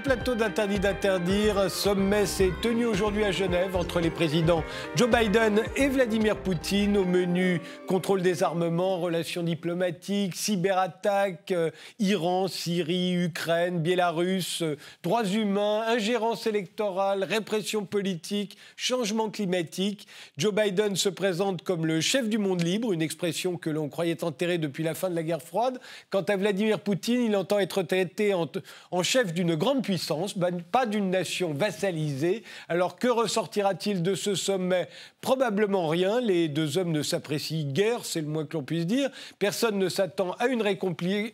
plateau d'Interdit d'interdire. Sommet s'est tenu aujourd'hui à Genève entre les présidents Joe Biden et Vladimir Poutine. Au menu contrôle des armements, relations diplomatiques, cyberattaques, euh, Iran, Syrie, Ukraine, Biélarus, euh, droits humains, ingérence électorale, répression politique, changement climatique. Joe Biden se présente comme le chef du monde libre, une expression que l'on croyait enterrée depuis la fin de la guerre froide. Quant à Vladimir Poutine, il entend être traité en, en chef d'une grande puissance, ben, pas d'une nation vassalisée. Alors que ressortira-t-il de ce sommet? Probablement rien. Les deux hommes ne s'apprécient guère, c'est le moins que l'on puisse dire. Personne ne s'attend à une,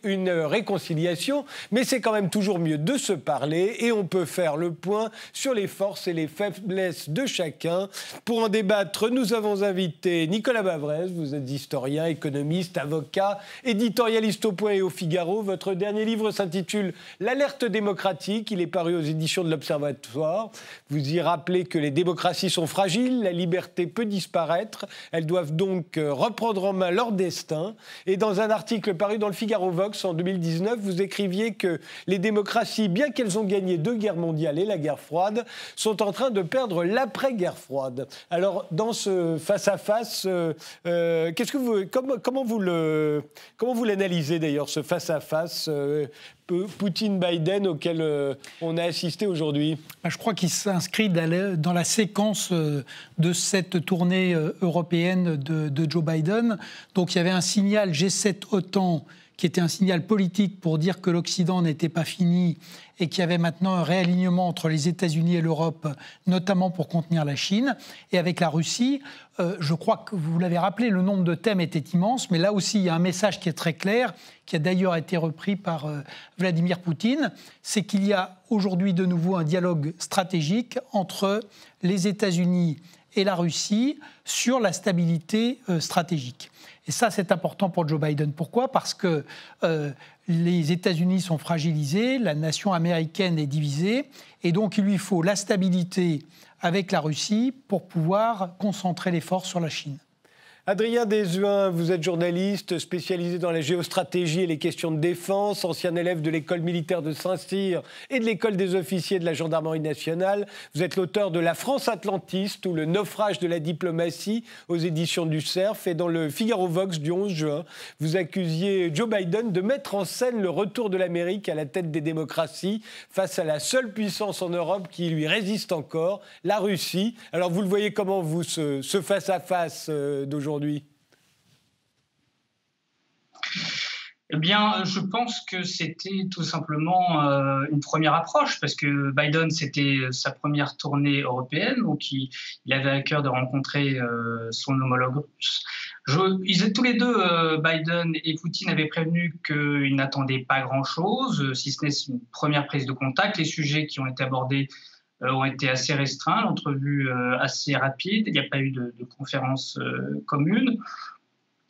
une réconciliation, mais c'est quand même toujours mieux de se parler et on peut faire le point sur les forces et les faiblesses de chacun. Pour en débattre, nous avons invité Nicolas Bavrez, vous êtes historien, économiste, avocat, éditorialiste au Point et au Figaro. Votre dernier livre s'intitule L'alerte démocratique. Il est paru aux éditions de l'Observatoire. Vous y rappelez que les démocraties sont fragiles, la liberté peut disparaître. Elles doivent donc euh, reprendre en main leur destin. Et dans un article paru dans le Figaro Vox en 2019, vous écriviez que les démocraties, bien qu'elles ont gagné deux guerres mondiales et la guerre froide, sont en train de perdre l'après-guerre froide. Alors, dans ce face-à-face, euh, euh, qu'est-ce que vous, comment, comment vous le, comment vous l'analysez d'ailleurs ce face-à-face Poutine-Biden auquel euh, on a assisté aujourd'hui bah, Je crois qu'il s'inscrit dans la séquence euh, de cette tournée euh, européenne de, de, Joe Biden. Donc il y avait un signal G7-OTAN qui était un signal politique pour dire que l'Occident n'était pas fini et qu'il y avait maintenant un réalignement entre les États-Unis et l'Europe, notamment pour contenir la Chine. Et avec la Russie, euh, je crois que vous l'avez rappelé, le nombre de thèmes était immense, mais là aussi, il y a un message qui est très clair, qui a d'ailleurs été repris par euh, Vladimir Poutine, c'est qu'il y a aujourd'hui de nouveau un dialogue stratégique entre les États-Unis et la Russie sur la stabilité euh, stratégique. Et ça, c'est important pour Joe Biden. Pourquoi? Parce que euh, les États-Unis sont fragilisés, la nation américaine est divisée, et donc il lui faut la stabilité avec la Russie pour pouvoir concentrer les forces sur la Chine. Adrien Deshuin, vous êtes journaliste spécialisé dans la géostratégie et les questions de défense, ancien élève de l'école militaire de Saint-Cyr et de l'école des officiers de la gendarmerie nationale. Vous êtes l'auteur de La France atlantiste ou le naufrage de la diplomatie aux éditions du CERF et dans le Figaro Vox du 11 juin. Vous accusiez Joe Biden de mettre en scène le retour de l'Amérique à la tête des démocraties face à la seule puissance en Europe qui lui résiste encore, la Russie. Alors vous le voyez comment vous ce face-à-face euh, eh bien, je pense que c'était tout simplement euh, une première approche, parce que Biden, c'était sa première tournée européenne, donc il, avait à cœur de rencontrer euh, son homologue russe. ils étaient tous les deux, euh, Biden et Poutine, avaient prévenu qu'ils n'attendaient pas grand-chose, si ce n'est une première prise de contact. Les sujets qui ont été abordés ont été assez restreints, l'entrevue assez rapide, il n'y a pas eu de, de conférence commune.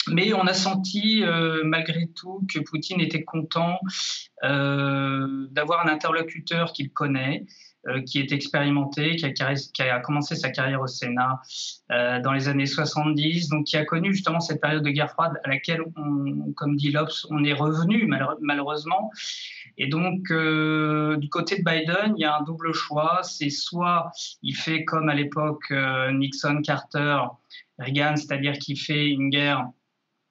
Mais on a senti euh, malgré tout que Poutine était content euh, d'avoir un interlocuteur qu'il connaît, euh, qui est expérimenté, qui a, commencé sa carrière au Sénat dans les années 70, donc qui a connu justement cette période de guerre froide à laquelle, comme dit Lopes, on est revenu malheureusement. Et donc, du côté de Biden, il y a un double choix. C'est soit il fait comme à l'époque Nixon, Carter, Reagan, c'est-à-dire qu'il fait une guerre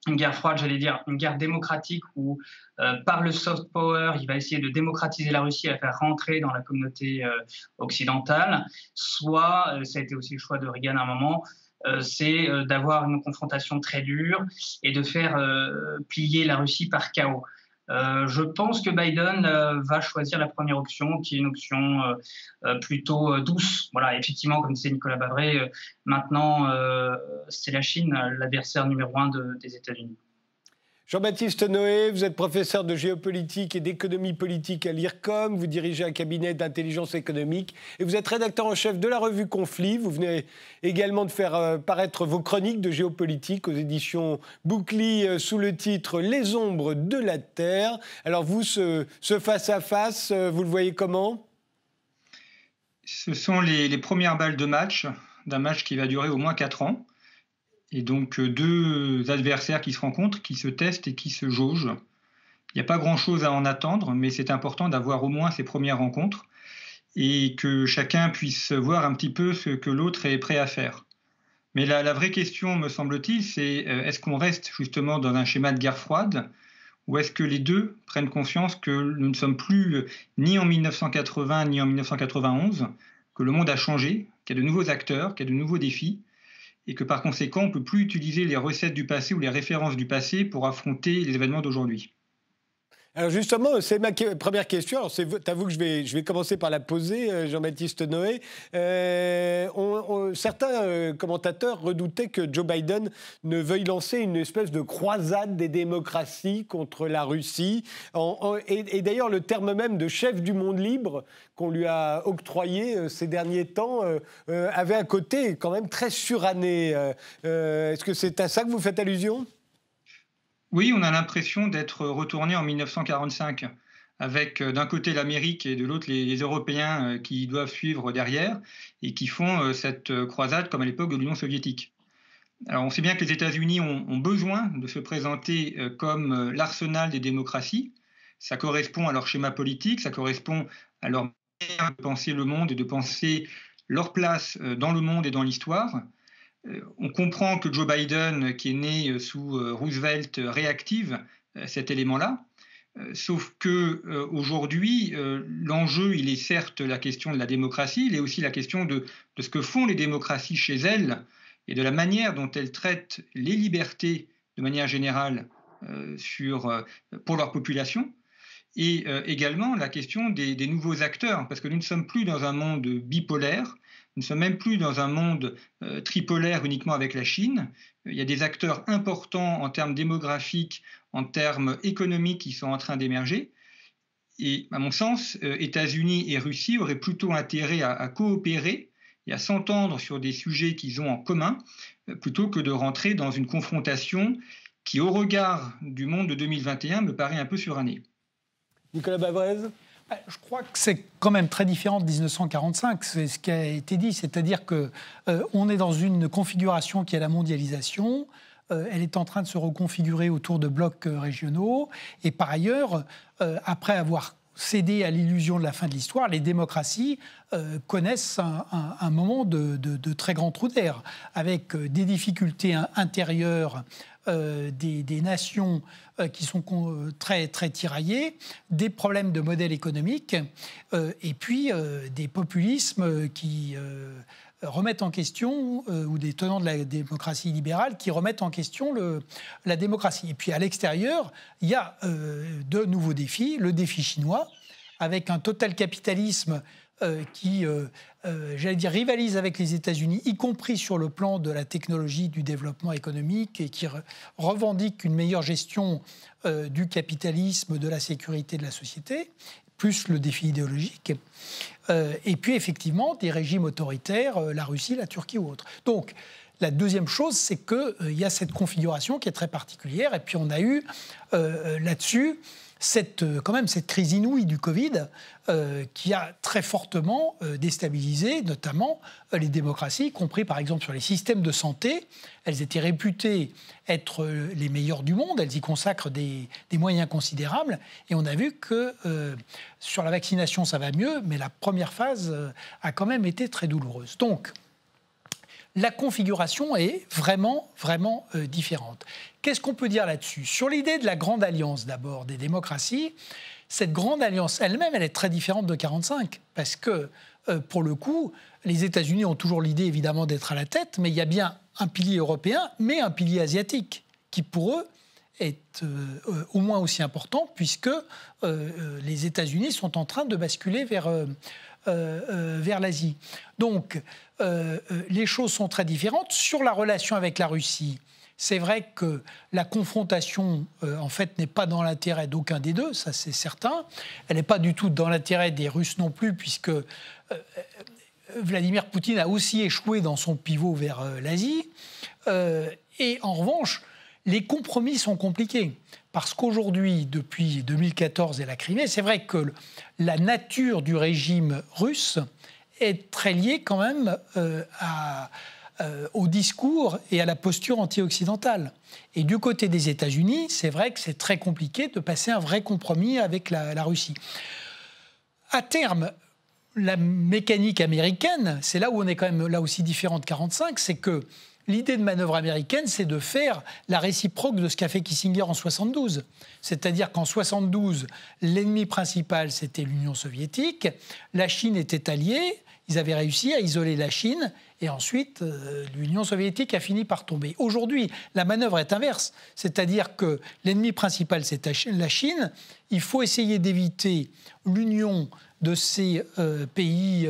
une guerre froide, j'allais dire, une guerre démocratique où, euh, par le soft power, il va essayer de démocratiser la Russie, à faire rentrer dans la communauté euh, occidentale, soit, euh, ça a été aussi le choix de Reagan à un moment, c'est d'avoir une confrontation très dure et de faire plier la Russie par chaos. Euh, je pense que Biden euh, va choisir la première option, qui est une option euh, plutôt douce. Voilà, effectivement, comme disait Nicolas Bavré, maintenant, c'est la Chine, l'adversaire numéro un des États-Unis. Jean-Baptiste Noé, vous êtes professeur de géopolitique et d'économie politique à l'IRCOM, vous dirigez un cabinet d'intelligence économique et vous êtes rédacteur en chef de la revue Conflit. Vous venez également de faire euh, paraître vos chroniques de géopolitique aux éditions Boucli euh, sous le titre Les ombres de la Terre. Alors vous, ce face-à-face, euh, vous le voyez comment? Ce sont les, les premières balles de match, d'un match qui va durer au moins 4 ans et donc euh, deux adversaires qui se rencontrent, qui se testent et qui se jaugent. Il n'y a pas grand-chose à en attendre, mais c'est important d'avoir au moins ces premières rencontres et que chacun puisse voir un petit peu ce que l'autre est prêt à faire. Mais la, vraie question, me semble-t-il, c'est euh, est-ce qu'on reste justement dans un schéma de guerre froide ou est-ce que les deux prennent conscience que nous ne sommes plus ni en 1980 ni en 1991, que le monde a changé, qu'il y a de nouveaux acteurs, qu'il y a de nouveaux défis, et que par conséquent, on ne peut plus utiliser les recettes du passé ou les références du passé pour affronter les événements d'aujourd'hui alors justement, c'est ma première question. Alors c'est à vous que je vais, je vais commencer par la poser, euh, Jean-Baptiste Noé. Euh, certains euh, commentateurs redoutaient que Joe Biden ne veuille lancer une espèce de croisade des démocraties contre la Russie. et, d'ailleurs, le terme même de chef du monde libre qu'on lui a octroyé ces derniers temps avait un côté quand même très suranné. Est-ce que c'est à ça que vous faites allusion? Oui, on a l'impression d'être retourné en 1945 avec euh, d'un côté l'Amérique et de l'autre les, Européens euh, qui doivent suivre derrière et qui font euh, cette croisade comme à l'époque de l'Union soviétique. Alors on sait bien que les États-Unis ont, besoin de se présenter comme l'arsenal des démocraties. Ça correspond à leur schéma politique, ça correspond à leur manière de penser le monde et de penser leur place dans le monde et dans l'histoire. Euh, on comprend que Joe Biden, qui est né euh, sous euh, Roosevelt, réactive cet élément-là. Sauf que aujourd'hui, l'enjeu, il est certes la question de la démocratie, il est aussi la question de, ce que font les démocraties chez elles et de la manière dont elles traitent les libertés de manière générale pour leur population et également la question des, nouveaux acteurs, parce que nous ne sommes plus dans un monde bipolaire, nous ne sommes même plus dans un monde euh, tripolaire uniquement avec la Chine. Il y a des acteurs importants en termes démographiques, en termes économiques qui sont en train d'émerger. Et à mon sens, euh, États-Unis et Russie auraient plutôt intérêt à, coopérer et à s'entendre sur des sujets qu'ils ont en commun, euh, plutôt que de rentrer dans une confrontation qui, au regard du monde de 2021, me paraît un peu surannée. Nicolas Bavrez je crois que c'est quand même très différent de 1945, c'est ce qui a été dit, c'est-à-dire que euh, est dans une configuration qui est la mondialisation, euh, elle est en train de se reconfigurer autour de blocs euh, régionaux, et par ailleurs, après avoir cédé à l'illusion de la fin de l'histoire, les démocraties connaissent un, moment de, très grand trou d'air, avec des difficultés intérieures euh, des, nations euh, qui sont euh, très, très tiraillées, des problèmes de modèle économique, et puis des populismes qui remettent en question, ou des tenants de la démocratie libérale qui remettent en question la démocratie. Et puis à l'extérieur, il y a de nouveaux défis, le défi chinois, avec un total capitalisme euh, qui, euh, euh, j'allais dire, rivalise avec les États-Unis, y compris sur le plan de la technologie, du développement économique, et qui revendique une meilleure gestion du capitalisme, de la sécurité de la société, plus le défi idéologique. Et puis, effectivement, des régimes autoritaires, la Russie, la Turquie ou autres. Donc, la deuxième chose, c'est qu'il y a cette configuration qui est très particulière. Et puis, on a eu là-dessus cette, euh, quand même cette crise inouïe du Covid euh, qui a très fortement euh, déstabilisé notamment les démocraties, y compris par exemple sur les systèmes de santé. Elles étaient réputées être les meilleures du monde, elles y consacrent des, moyens considérables, et on a vu que sur la vaccination ça va mieux, mais la première phase a quand même été très douloureuse. Donc, la configuration est vraiment, vraiment différente. Qu'est-ce qu'on peut dire là-dessus? Sur l'idée de la grande alliance d'abord des démocraties, cette grande alliance elle-même, elle est très différente de 45, parce que, euh, pour le coup, les États-Unis ont toujours l'idée évidemment d'être à la tête, mais il y a bien un pilier européen, mais un pilier asiatique, qui pour eux est euh, au moins aussi important, puisque les États-Unis sont en train de basculer vers euh, euh, vers l'Asie. Donc, euh, les choses sont très différentes. Sur la relation avec la Russie, c'est vrai que la confrontation, en fait, n'est pas dans l'intérêt d'aucun des deux, ça c'est certain. Elle n'est pas du tout dans l'intérêt des Russes non plus, puisque Vladimir Poutine a aussi échoué dans son pivot vers l'Asie. et en revanche, les compromis sont compliqués. Parce qu'aujourd'hui, depuis 2014 et la Crimée, c'est vrai que la nature du régime russe est très liée quand même euh, au discours et à la posture anti-occidentale. Et du côté des États-Unis, c'est vrai que c'est très compliqué de passer un vrai compromis avec la, la Russie. À terme, la mécanique américaine, c'est là où on est quand même là aussi différent de 45, c'est que L'idée de manœuvre américaine, c'est de faire la réciproque de ce qu'a fait Kissinger en 72. C'est-à-dire qu'en 72, l'ennemi principal, c'était l'Union soviétique, la Chine était alliée, ils avaient réussi à isoler la Chine, et ensuite, euh, l'Union soviétique a fini par tomber. Aujourd'hui, la manœuvre est inverse, c'est-à-dire que l'ennemi principal, c'est la Chine, il faut essayer d'éviter l'Union de ces euh, pays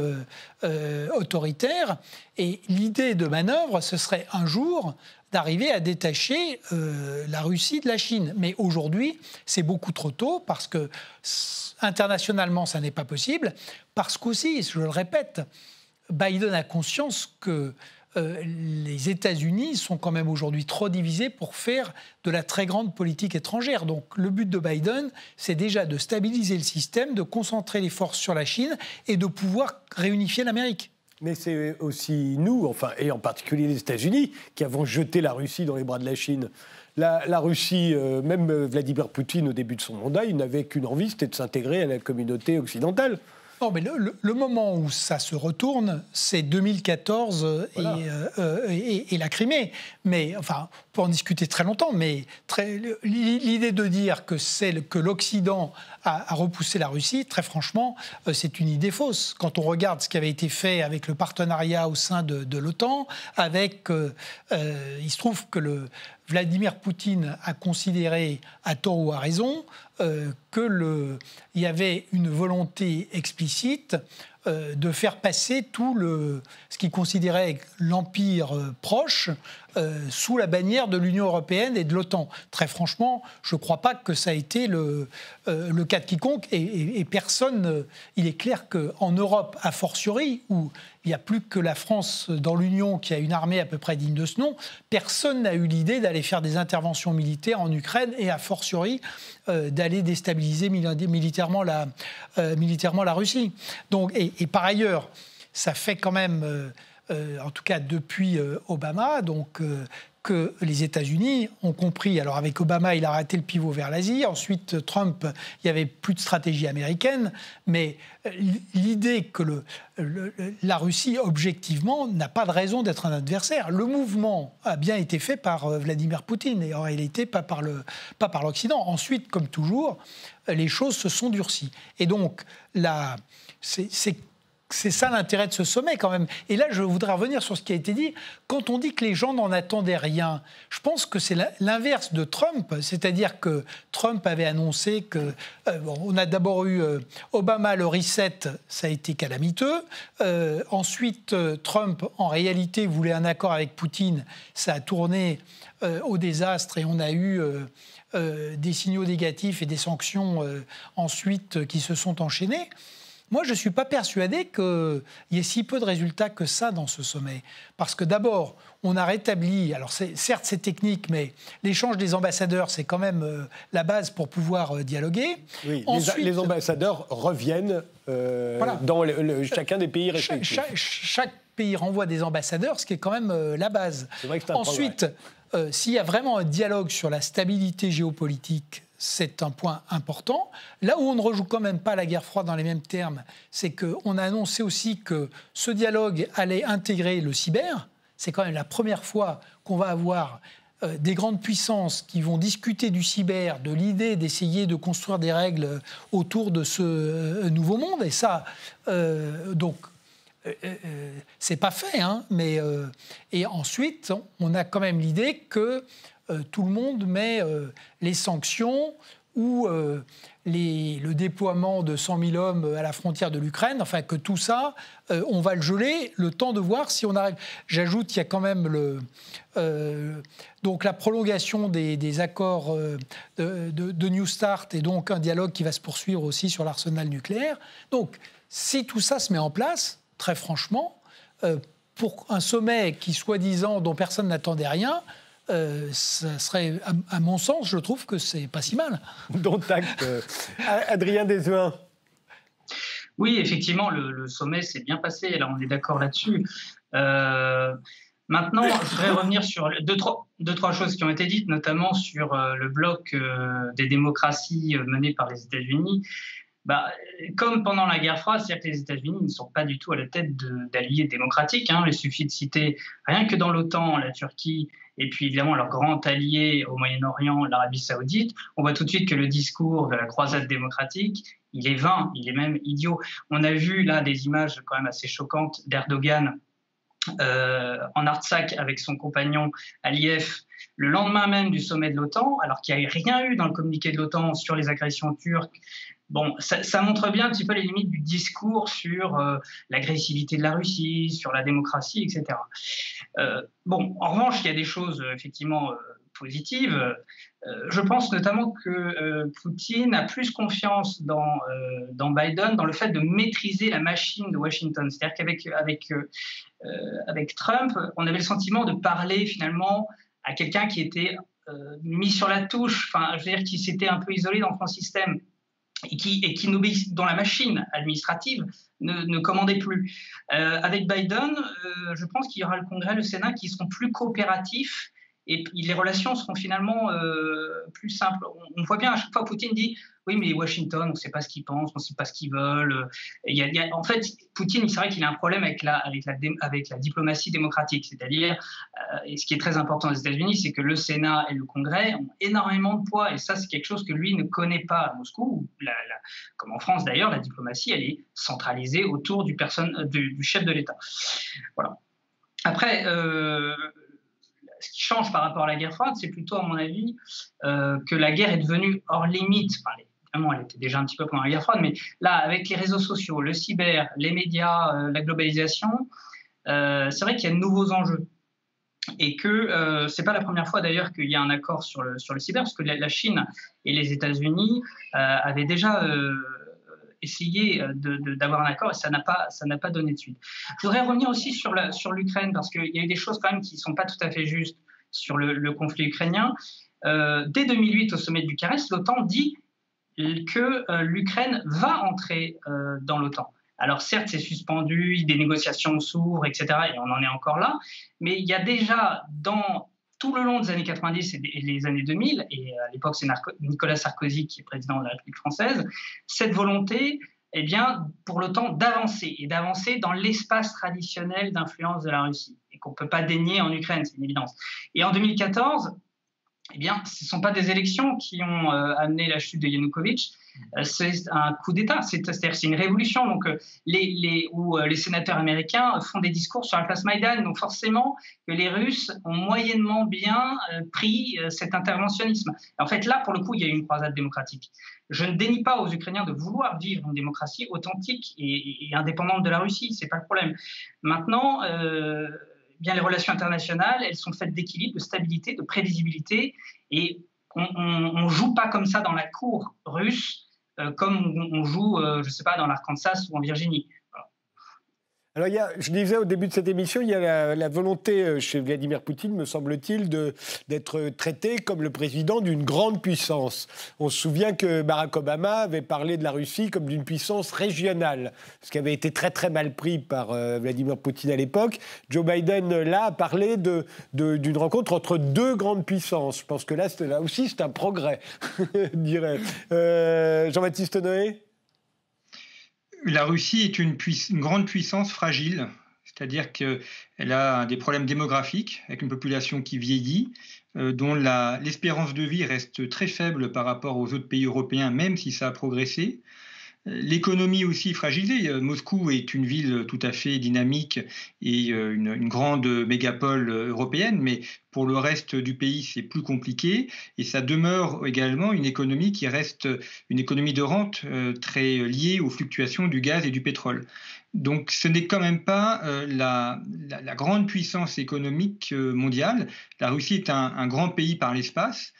euh, autoritaires. Et l'idée de manœuvre, ce serait un jour d'arriver à détacher la Russie de la Chine. Mais aujourd'hui, c'est beaucoup trop tôt parce que internationalement, ça n'est pas possible. Parce qu'aussi, je le répète, Biden a conscience que euh, les États-Unis sont quand même aujourd'hui trop divisés pour faire de la très grande politique étrangère. Donc le but de Biden, c'est déjà de stabiliser le système, de concentrer les forces sur la Chine et de pouvoir réunifier l'Amérique. Mais c'est aussi nous, enfin, et en particulier les États-Unis, qui avons jeté la Russie dans les bras de la Chine. La, Russie, euh, même Vladimir Poutine, au début de son mandat, il n'avait qu'une envie, c'était de s'intégrer à la communauté occidentale. Non, mais le, moment où ça se retourne, c'est 2014 euh, euh, et, et, la Crimée. Mais enfin, pour en discuter très longtemps, mais l'idée de dire que c'est que l'Occident a, repoussé la Russie, très franchement, euh, c'est une idée fausse. Quand on regarde ce qui avait été fait avec le partenariat au sein de, l'OTAN, avec, il se trouve que le Vladimir Poutine a considéré, à tort ou à raison, euh, qu'il y avait une volonté explicite euh, de faire passer tout le, ce qu'il considérait l'empire euh, proche sous la bannière de l'Union européenne et de l'OTAN. Très franchement, je ne crois pas que ça a été le, le cas de quiconque et, et personne. il est clair qu'en Europe, a fortiori, où il n'y a plus que la France dans l'Union qui a une armée à peu près digne de ce nom. Personne n'a eu l'idée d'aller faire des interventions militaires en Ukraine et a fortiori euh, d'aller déstabiliser militairement la, euh, militairement la Russie. Donc, et, par ailleurs, ça fait quand même, euh, en tout cas depuis Obama, donc les États-Unis ont compris. Alors avec Obama, il a arrêté le pivot vers l'Asie. Ensuite, Trump, il n'y avait plus de stratégie américaine. Mais euh, l'idée que la Russie, objectivement, n'a pas de raison d'être un adversaire. Le mouvement a bien été fait par euh, Vladimir Poutine et en réalité pas par l'Occident. Ensuite, comme toujours, les choses se sont durcies. Et donc, c'est c'est ça l'intérêt de ce sommet quand même. Et là, je voudrais revenir sur ce qui a été dit. Quand on dit que les gens n'en attendaient rien, je pense que c'est l'inverse de Trump. C'est-à-dire que Trump avait annoncé que... Euh, on a d'abord eu euh, Obama, le reset, ça a été calamiteux. Euh, ensuite, Trump, en réalité, voulait un accord avec Poutine. Ça a tourné au désastre et on a eu... des signaux négatifs et des sanctions ensuite qui se sont enchaînés. Moi, je ne suis pas persuadé qu'il y ait si peu de résultats que ça dans ce sommet. Parce que d'abord, on a rétabli, alors certes c'est technique, mais l'échange des ambassadeurs, c'est quand même euh, la base pour pouvoir euh, dialoguer. Oui, les, ambassadeurs reviennent euh, dans chacun des pays respectifs. Chaque, pays renvoie des ambassadeurs, ce qui est quand même la base. Vrai que Ensuite, s'il y a vraiment un dialogue sur la stabilité géopolitique c'est un point important. Là où on ne rejoue quand même pas la guerre froide dans les mêmes termes, c'est qu'on a annoncé aussi que ce dialogue allait intégrer le cyber. C'est quand même la première fois qu'on va avoir euh, des grandes puissances qui vont discuter du cyber, de l'idée d'essayer de construire des règles autour de ce euh, nouveau monde. Et ça, euh, donc, c'est pas fait, hein, mais et ensuite, on a quand même l'idée que euh, tout le monde met euh, les sanctions ou euh, le déploiement de 100 000 hommes à la frontière de l'Ukraine, enfin que tout ça, on va le geler, le temps de voir si on arrive. J'ajoute qu'il y a quand même donc la prolongation des, accords de, New Start et donc un dialogue qui va se poursuivre aussi sur l'arsenal nucléaire. Donc si tout ça se met en place, très franchement, pour un sommet qui, soi-disant, dont personne n'attendait rien, euh, ça serait, à, mon sens, je trouve que c'est pas si mal. Dont acte. Euh, Adrien Desvins. Oui, effectivement, le, sommet s'est bien passé. Là, on est d'accord là-dessus. Euh, Maintenant, je voudrais revenir sur deux trois, deux, trois choses qui ont été dites, notamment sur le bloc euh, des démocraties mené par les États-Unis. Bah, comme pendant la guerre froide, c'est-à-dire que les États-Unis ne sont pas du tout à la tête d'alliés démocratiques. Hein. Il suffit de citer rien que dans l'OTAN, la Turquie et puis évidemment leur grand allié au Moyen-Orient, l'Arabie saoudite. On voit tout de suite que le discours de la croisade démocratique, il est vain, il est même idiot. On a vu là des images quand même assez choquantes d'Erdogan euh, en Artsakh avec son compagnon Aliyev le lendemain même du sommet de l'OTAN, alors qu'il n'y a rien eu dans le communiqué de l'OTAN sur les agressions turques. Bon, ça, montre bien un petit peu les limites du discours sur euh, l'agressivité de la Russie, sur la démocratie, etc. Euh, bon, en revanche, il y a des choses effectivement positive. Euh, je pense notamment que euh, Poutine a plus confiance dans, euh, Biden, dans le fait de maîtriser la machine de Washington. C'est-à-dire qu'avec avec, avec Trump, on avait le sentiment de parler finalement à quelqu'un qui était mis sur la touche, enfin, je veux dire, qui s'était un peu isolé dans son système et qui, et qui dont la machine administrative ne, ne commandait plus. avec Biden, je pense qu'il y aura le Congrès, le Sénat qui seront plus coopératifs et les relations seront finalement euh, plus simples. On, voit bien à chaque fois Poutine dit oui mais Washington on ne sait pas ce qu'ils pensent, on ne sait pas ce qu'ils veulent. En fait Poutine c'est vrai qu'il a un problème avec la, diplomatie démocratique, c'est-à-dire euh, et ce qui est très important aux États-Unis c'est que le Sénat et le Congrès ont énormément de poids et ça c'est quelque chose que lui ne connaît pas à Moscou, comme en France d'ailleurs la diplomatie elle est centralisée autour du, du, chef de l'État. Voilà. Après, euh, ce qui change par rapport à la guerre froide, c'est plutôt, à mon avis, euh, que la guerre est devenue hors limite. Évidemment, elle était déjà un petit peu pendant la guerre froide, mais là, avec les réseaux sociaux, le cyber, les médias, euh, la globalisation, euh, c'est vrai qu'il y a de nouveaux enjeux. Et que ce n'est pas la première fois d'ailleurs qu'il y a un accord sur le cyber, parce que la, Chine et les États-Unis avaient déjà essayer euh, d'avoir un accord et ça n'a pas, pas donné de suite. Je voudrais revenir aussi sur l'Ukraine sur parce qu'il y a eu des choses quand même qui ne sont pas tout à fait justes sur le, conflit ukrainien. Euh, dès 2008, au sommet de Bucarest, l'OTAN dit que euh, l'Ukraine va entrer dans l'OTAN. Alors certes, c'est suspendu, des négociations s'ouvrent, etc. Et on en est encore là. Mais il y a déjà dans tout le long des années 90 et les années 2000, et à l'époque c'est Nicolas Sarkozy qui est président de la République française, cette volonté eh bien, pour l'OTAN d'avancer, et d'avancer dans l'espace traditionnel d'influence de la Russie, et qu'on ne peut pas dénier en Ukraine, c'est une évidence. Et en 2014, eh bien, ce ne sont pas des élections qui ont euh, amené la chute de Yanukovych, euh, c'est un coup d'État, c'est-à-dire c'est une révolution donc, euh, les, où les sénateurs américains font des discours sur la place Maïdan. Donc forcément que les Russes ont moyennement bien pris cet interventionnisme. en fait, là, pour le coup, il y a eu une croisade démocratique. Je ne dénie pas aux Ukrainiens de vouloir vivre une démocratie authentique et, indépendante de la Russie, c'est pas le problème. Maintenant, bien les relations internationales, elles sont faites d'équilibre, de stabilité, de prévisibilité, et on ne joue pas comme ça dans la cour russe, euh, comme on, joue, euh, je ne sais pas, dans l'Arkansas ou en Virginie. Alors, je disais au début de cette émission, il y a la, volonté euh, chez Vladimir Poutine, me semble-t-il, d'être traité comme le président d'une grande puissance. On se souvient que Barack Obama avait parlé de la Russie comme d'une puissance régionale, ce qui avait été très très mal pris par euh, Vladimir Poutine à l'époque. Joe Biden, là, a parlé d'une de, rencontre entre deux grandes puissances. Je pense que là, là aussi, c'est un progrès, je dirais. Euh, Jean-Baptiste Noé? La Russie est une, grande puissance fragile, c'est-à-dire qu'elle a des problèmes démographiques, avec une population qui vieillit, euh, dont l'espérance de vie reste très faible par rapport aux autres pays européens, même si ça a progressé. L'économie aussi fragilisée. Euh, Moscou est une ville tout à fait dynamique et euh, une, grande mégapole européenne, mais pour le reste du pays, c'est plus compliqué. Et ça demeure également une économie qui reste une économie de rente euh, très liée aux fluctuations du gaz et du pétrole. Donc ce n'est quand même pas la, grande puissance économique mondiale. La Russie est un grand pays par l'espace,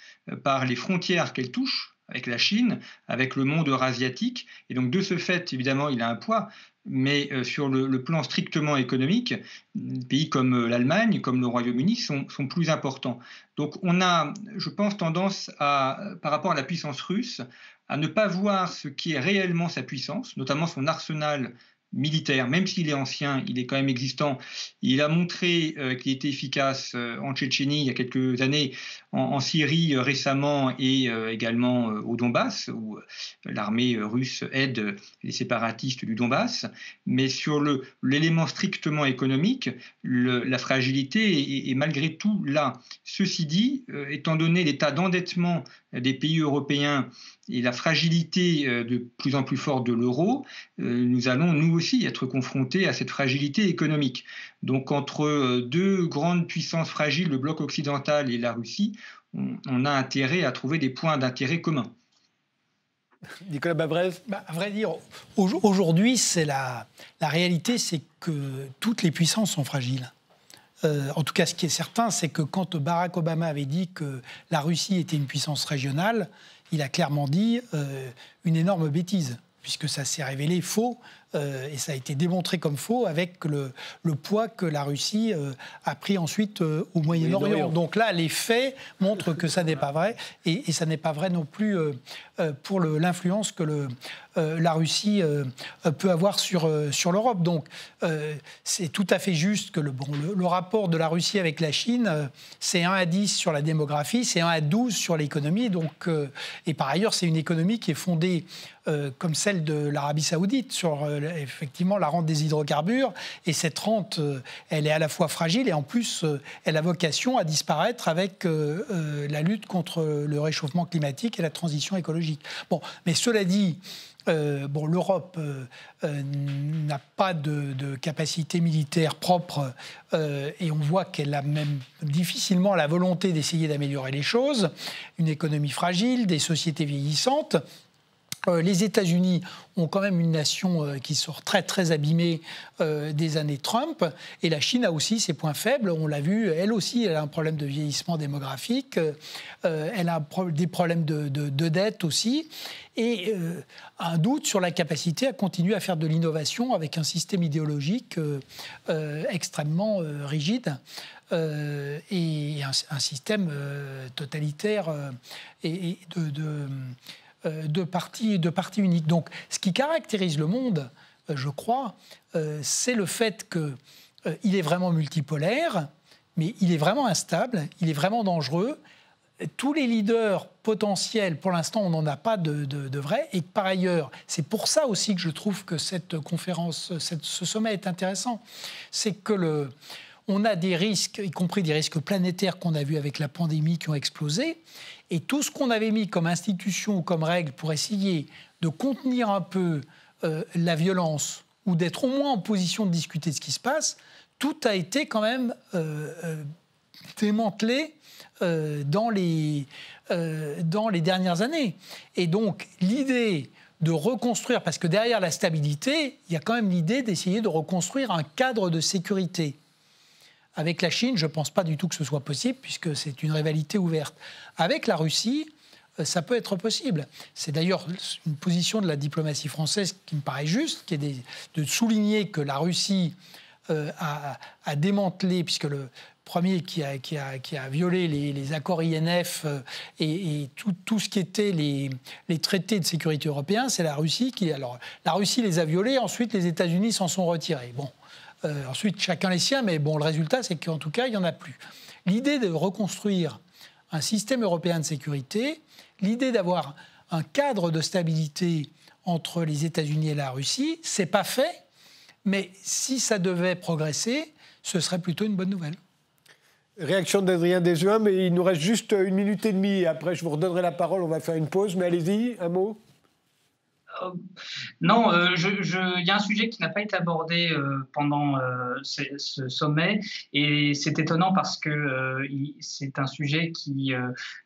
par les frontières qu'elle touche avec la Chine, avec le monde eurasiatique. Et donc, de ce fait, évidemment, il a un poids. Mais euh, sur le, plan strictement économique, des pays comme euh, l'Allemagne, comme le Royaume-Uni sont, sont, plus importants. Donc, on a, je pense, tendance à, par rapport à la puissance russe, à ne pas voir ce qui est réellement sa puissance, notamment son arsenal militaire, même s'il est ancien, il est quand même existant. Il a montré qu'il était efficace en Tchétchénie il y a quelques années, en, Syrie récemment et également au Donbass, où l'armée russe aide les séparatistes du Donbass. Mais sur l'élément strictement économique, la fragilité est, malgré tout là. Ceci dit, étant donné l'état d'endettement des pays européens et la fragilité euh, de plus en plus forte de l'euro, euh, nous allons nous aussi être confrontés à cette fragilité économique. Donc entre euh, deux grandes puissances fragiles, le bloc occidental et la Russie, on, a intérêt à trouver des points d'intérêt communs. Nicolas Babrez bah, À vrai dire, aujourd'hui, c'est la, la réalité, c'est que toutes les puissances sont fragiles. Euh, en tout cas, ce qui est certain, c'est que quand Barack Obama avait dit que la Russie était une puissance régionale, il a clairement dit euh, une énorme bêtise, puisque ça s'est révélé faux. Euh, et ça a été démontré comme faux avec le, poids que la Russie euh, a pris ensuite euh, au Moyen-Orient. Donc là, les faits montrent que ça n'est pas vrai, et, ça n'est pas vrai non plus pour l'influence que le, la Russie peut avoir sur, sur l'Europe. Donc c'est tout à fait juste que le, bon, le, rapport de la Russie avec la Chine, c'est 1 à 10 sur la démographie, c'est 1 à 12 sur l'économie. Donc, et par ailleurs, c'est une économie qui est fondée comme celle de l'Arabie saoudite sur effectivement la rente des hydrocarbures. Et cette rente, euh, elle est à la fois fragile et en plus, euh, elle a vocation à disparaître avec euh, la lutte contre le réchauffement climatique et la transition écologique. Bon, mais cela dit, bon, l'Europe n'a pas de, de, capacité militaire propre et on voit qu'elle a même difficilement la volonté d'essayer d'améliorer les choses. Une économie fragile, des sociétés vieillissantes. Euh, les États-Unis ont quand même une nation euh, qui sort très très abîmée euh, des années Trump, et la Chine a aussi ses points faibles. On l'a vu, elle aussi, elle a un problème de vieillissement démographique, elle a des problèmes de, dette aussi, et un doute sur la capacité à continuer à faire de l'innovation avec un système idéologique extrêmement rigide. et un, système totalitaire et, de de partis de partis uniques. Donc, ce qui caractérise le monde, euh, je crois, euh, c'est le fait qu'il est vraiment multipolaire, mais il est vraiment instable, il est vraiment dangereux. Tous les leaders potentiels, pour l'instant, on n'en a pas de, de, vrai. Et par ailleurs, c'est pour ça aussi que je trouve que cette conférence, ce sommet est intéressant. C'est que le, on a des risques, y compris des risques planétaires qu'on a vus avec la pandémie qui ont explosé. Et tout ce qu'on avait mis comme institution ou comme règle pour essayer de contenir un peu euh, la violence ou d'être au moins en position de discuter de ce qui se passe, tout a été quand même euh, euh, démantelé dans, les, dans les dernières années. Et donc l'idée de reconstruire, parce que derrière la stabilité, il y a quand même l'idée d'essayer de reconstruire un cadre de sécurité. Avec la Chine, je ne pense pas du tout que ce soit possible, puisque c'est une rivalité ouverte. Avec la Russie, euh, ça peut être possible. C'est d'ailleurs une position de la diplomatie française qui me paraît juste, qui est de souligner que la Russie euh, a, démantelé, puisque le premier qui a, violé les, accords INF euh, et, tout, ce qui était les, les, traités de sécurité européens, c'est la Russie qui. Alors, la Russie les a violés, ensuite les États-Unis s'en sont retirés. Bon. Euh, ensuite, chacun les siens, mais bon, le résultat, c'est qu'en tout cas, il n'y en a plus. L'idée de reconstruire un système européen de sécurité, l'idée d'avoir un cadre de stabilité entre les États-Unis et la Russie, c'est pas fait, mais si ça devait progresser, ce serait plutôt une bonne nouvelle. Réaction d'Adrien Desjouins, mais il nous reste juste une minute et demie. Après, je vous redonnerai la parole, on va faire une pause, mais allez-y, un mot. Euh, non, euh, il y a un sujet qui n'a pas été abordé euh, pendant ce, sommet et c'est étonnant parce que c'est un sujet qui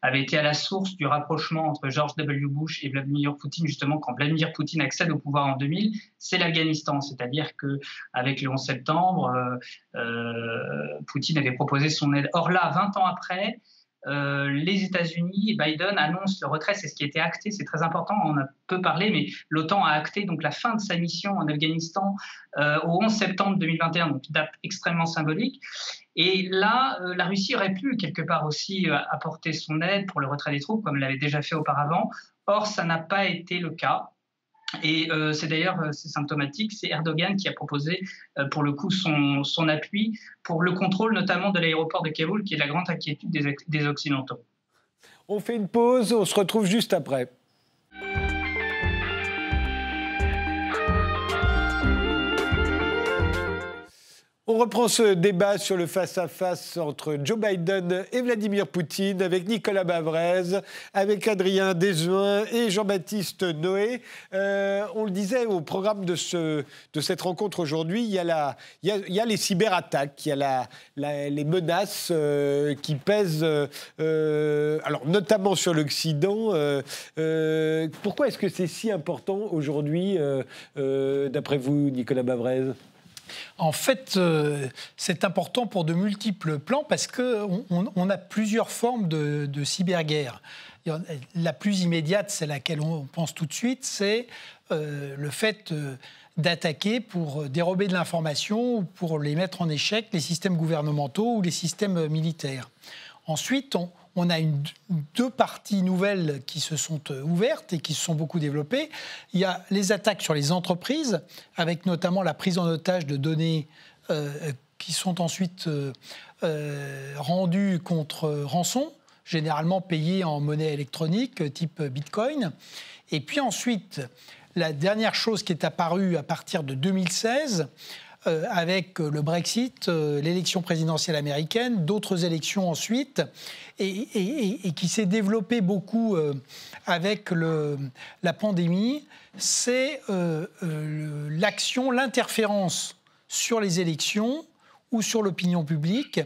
avait été à la source du rapprochement entre George W. Bush et Vladimir Poutine, justement quand Vladimir Poutine accède au pouvoir en 2000, c'est l'Afghanistan. C'est-à-dire qu'avec le 11 septembre, Poutine avait proposé son aide. Or là, 20 ans après, euh, les États-Unis, Biden annonce le retrait, c'est ce qui été acté, c'est très important, on a peu parlé, mais l'OTAN a acté donc la fin de sa mission en Afghanistan euh, au 11 septembre 2021, donc date extrêmement symbolique. Et là, euh, la Russie aurait pu quelque part aussi apporter son aide pour le retrait des troupes, comme elle l'avait déjà fait auparavant. Or, ça n'a pas été le cas. Et c'est d'ailleurs c'est symptomatique, c'est Erdogan qui a proposé pour le coup son, son, appui pour le contrôle notamment de l'aéroport de Kaboul, qui est la grande inquiétude des, des Occidentaux. On fait une pause, on se retrouve juste après. On reprend ce débat sur le face-à-face entre Joe Biden et Vladimir Poutine avec Nicolas Bavrez, avec Adrien Desjoins et Jean-Baptiste Noé. Euh, on le disait au programme de, ce, de cette rencontre aujourd'hui, il, y a les cyberattaques, il y a les menaces euh, qui pèsent, euh, notamment sur l'Occident. pourquoi est-ce que c'est si important aujourd'hui, d'après vous, Nicolas Bavrez? En fait, euh, c'est important pour de multiples plans parce qu'on on a plusieurs formes de, cyberguerre. La plus immédiate, c'est laquelle on pense tout de suite, c'est euh, le fait euh, d'attaquer pour dérober de l'information ou pour les mettre en échec les systèmes gouvernementaux ou les systèmes militaires. Ensuite, on, on a deux parties nouvelles qui se sont euh, ouvertes et qui se sont beaucoup développées. Il y a les attaques sur les entreprises, avec notamment la prise en otage de données euh, qui sont ensuite euh, rendues contre rançon, généralement payées en monnaie électronique type Bitcoin. Et puis ensuite, la dernière chose qui est apparue à partir de 2016, euh, avec le Brexit, euh, l'élection présidentielle américaine, d'autres élections ensuite, et, qui s'est développé beaucoup euh, avec la pandémie, c'est l'action, l'interférence sur les élections ou sur l'opinion publique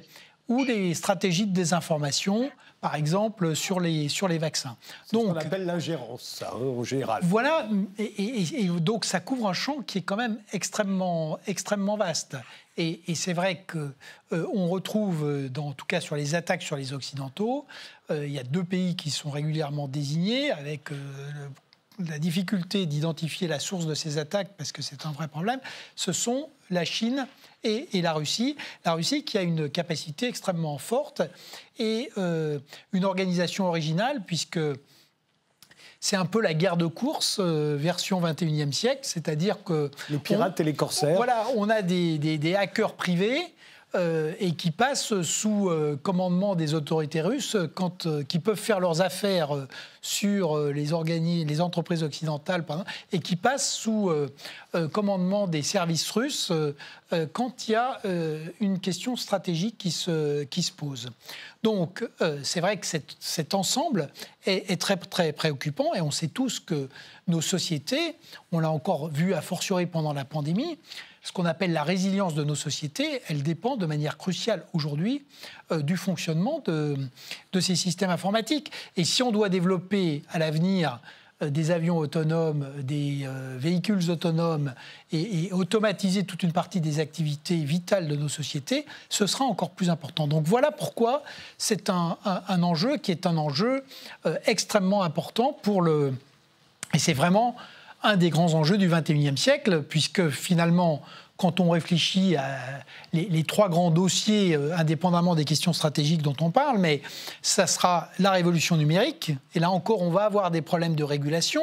ou les stratégies de désinformation par exemple, sur les, sur les vaccins. Donc, ce qu'on appelle l'ingérence, hein, en général. Voilà, et, donc ça couvre un champ qui est quand même extrêmement, extrêmement vaste. Et, c'est vrai qu'on euh, on retrouve, dans, en tout cas sur les attaques sur les Occidentaux, euh, il y a deux pays qui sont régulièrement désignés, avec euh, la difficulté d'identifier la source de ces attaques, parce que c'est un vrai problème, ce sont la Chine et, la Russie. La Russie qui a une capacité extrêmement forte et euh, une organisation originale, puisque c'est un peu la guerre de course euh, version 21e siècle, c'est-à-dire que... Les pirates et les corsaires. Voilà, on a des, des hackers privés euh, et qui passent sous euh, commandement des autorités russes, euh, qui peuvent faire leurs affaires sur les, entreprises occidentales, et qui passent sous commandement des services russes quand il y a une question stratégique qui se, pose. Donc, c'est vrai que cet, ensemble est, très, très préoccupant, et on sait tous que nos sociétés, on l'a encore vu a fortiori pendant la pandémie, ce qu'on appelle la résilience de nos sociétés, elle dépend de manière cruciale aujourd'hui euh, du fonctionnement de, ces systèmes informatiques. Et si on doit développer à l'avenir euh, des avions autonomes, des euh, véhicules autonomes et, automatiser toute une partie des activités vitales de nos sociétés, ce sera encore plus important. Donc voilà pourquoi c'est un, enjeu qui est un enjeu extrêmement important pour le... Et c'est vraiment un des grands enjeux du XXIe siècle, puisque finalement, quand on réfléchit à les, trois grands dossiers, euh, indépendamment des questions stratégiques dont on parle, mais ça sera la révolution numérique. Et là encore, on va avoir des problèmes de régulation.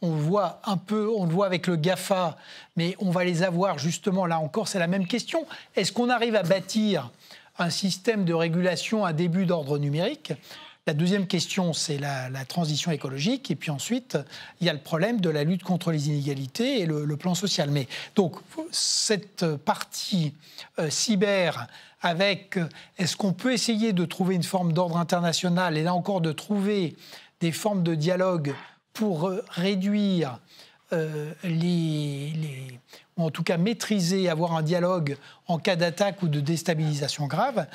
On voit un peu, on le voit avec le GAFA, mais on va les avoir justement, là encore, c'est la même question. Est-ce qu'on arrive à bâtir un système de régulation à début d'ordre numérique? La deuxième question, c'est la, transition écologique. Et puis ensuite, il y a le problème de la lutte contre les inégalités et le, plan social. Mais donc, cette partie euh, cyber avec euh, est-ce qu'on peut essayer de trouver une forme d'ordre international et là encore de trouver des formes de dialogue pour euh, réduire les, ou en tout cas maîtriser, avoir un dialogue en cas d'attaque ou de déstabilisation grave,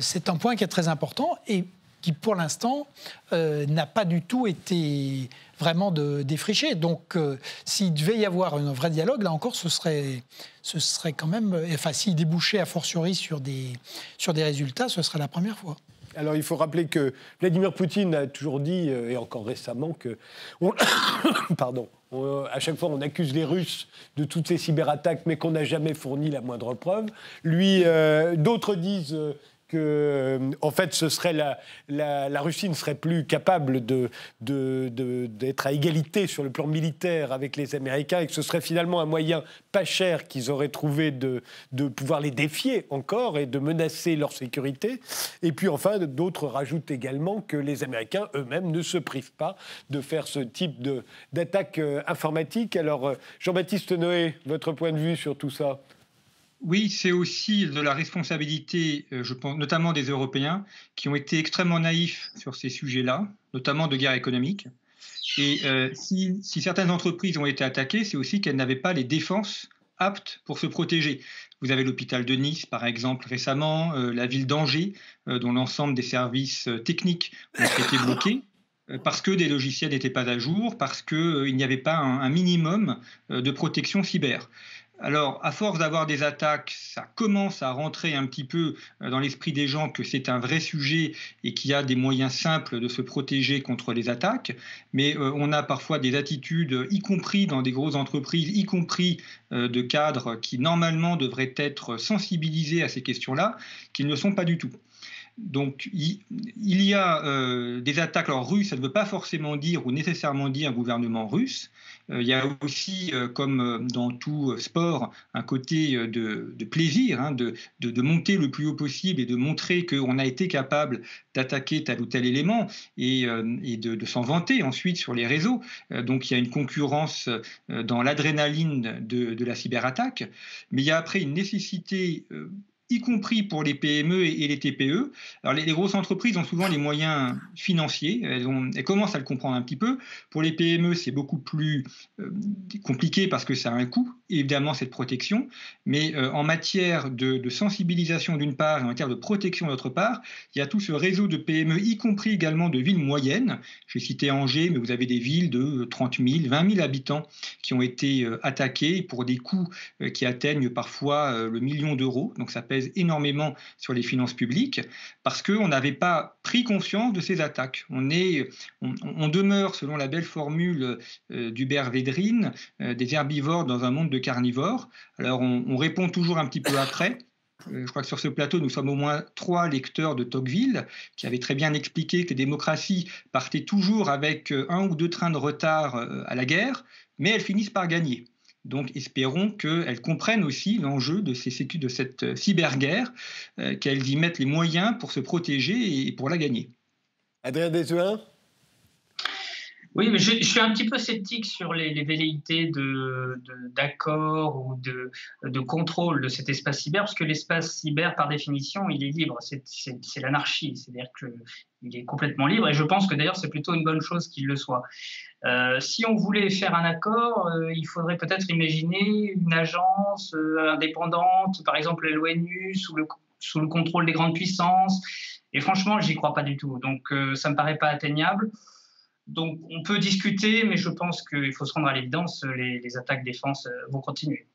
c'est un point qui est très important. Et qui pour l'instant euh, n'a pas du tout été vraiment défriché. Donc euh, s'il devait y avoir un vrai dialogue, là encore, ce serait, ce serait quand même, enfin s'il débouchait a fortiori sur des, sur des résultats, ce serait la première fois. Alors il faut rappeler que Vladimir Poutine a toujours dit, euh, et encore récemment, que... pardon. à chaque fois, on accuse les Russes de toutes ces cyberattaques, mais qu'on n'a jamais fourni la moindre preuve. Lui, d'autres disent que, euh, en fait, ce serait la, Russie ne serait plus capable d'être à égalité sur le plan militaire avec les Américains et que ce serait finalement un moyen pas cher qu'ils auraient trouvé de, de pouvoir les défier encore et de menacer leur sécurité. Et puis enfin, d'autres rajoutent également que les Américains eux-mêmes ne se privent pas de faire ce type d'attaque euh, informatique. Alors, euh, Jean-Baptiste Noé, votre point de vue sur tout ça? Oui, c'est aussi de la responsabilité, euh, je pense, notamment des Européens, qui ont été extrêmement naïfs sur ces sujets-là, notamment de guerre économique. Et euh, si, certaines entreprises ont été attaquées, c'est aussi qu'elles n'avaient pas les défenses aptes pour se protéger. Vous avez l'hôpital de Nice, par exemple, récemment, euh, la ville d'Angers, dont l'ensemble des services techniques ont été bloqués parce que des logiciels n'étaient pas à jour, parce qu'il n'y avait pas un minimum de protection cyber. Alors, à force d'avoir des attaques, ça commence à rentrer un petit peu euh, dans l'esprit des gens que c'est un vrai sujet et qu'il y a des moyens simples de se protéger contre les attaques. Mais euh, on a parfois des attitudes, y compris dans des grosses entreprises, y compris euh, de cadres qui normalement devraient être sensibilisés à ces questions-là, qui ne le sont pas du tout. Donc il, y a euh, des attaques alors, russes, ça ne veut pas forcément dire ou nécessairement dire un gouvernement russe. Euh, il y a aussi, euh, comme dans tout sport, un côté de, plaisir, hein, de, monter le plus haut possible et de montrer qu'on a été capable d'attaquer tel ou tel élément et, de, s'en vanter ensuite sur les réseaux. donc il y a une concurrence dans l'adrénaline de, la cyberattaque, mais il y a après une nécessité y compris pour les PME et les TPE. Alors les, grosses entreprises ont souvent les moyens financiers, elles, ont, elles, commencent à le comprendre un petit peu. Pour les PME, c'est beaucoup plus euh, compliqué parce que ça a un coût, évidemment, cette protection. Mais euh, en matière de, sensibilisation d'une part et en matière de protection d'autre part, il y a tout ce réseau de PME, y compris également de villes moyennes. J'ai cité Angers, mais vous avez des villes de 30 000, 20 000 habitants qui ont été euh, attaquées pour des coûts qui atteignent parfois le million d'euros. Donc ça énormément sur les finances publiques parce qu'on n'avait pas pris conscience de ces attaques. On, est, on, demeure, selon la belle formule euh, d'Hubert Védrine, euh, des herbivores dans un monde de carnivores. Alors on, répond toujours un petit peu après. Euh, je crois que sur ce plateau, nous sommes au moins trois lecteurs de Tocqueville qui avaient très bien expliqué que les démocraties partaient toujours avec un ou deux trains de retard à la guerre, mais elles finissent par gagner. Donc espérons qu'elles comprennent aussi l'enjeu de, cette euh, cyberguerre, euh, qu'elles y mettent les moyens pour se protéger et pour la gagner. Adrien Desuin oui, mais je, suis un petit peu sceptique sur les, velléités d'accord ou de, contrôle de cet espace cyber, parce que l'espace cyber, par définition, il est libre. C'est l'anarchie, c'est-à-dire qu'il est complètement libre, et je pense que d'ailleurs c'est plutôt une bonne chose qu'il le soit. Euh, si on voulait faire un accord, euh, il faudrait peut-être imaginer une agence euh, indépendante, par exemple l'ONU, sous le, sous le contrôle des grandes puissances. Et franchement, j'y crois pas du tout. Donc, ça me paraît pas atteignable. Donc on peut discuter, mais je pense qu'il faut se rendre à l'évidence, les, attaques défense euh, vont continuer.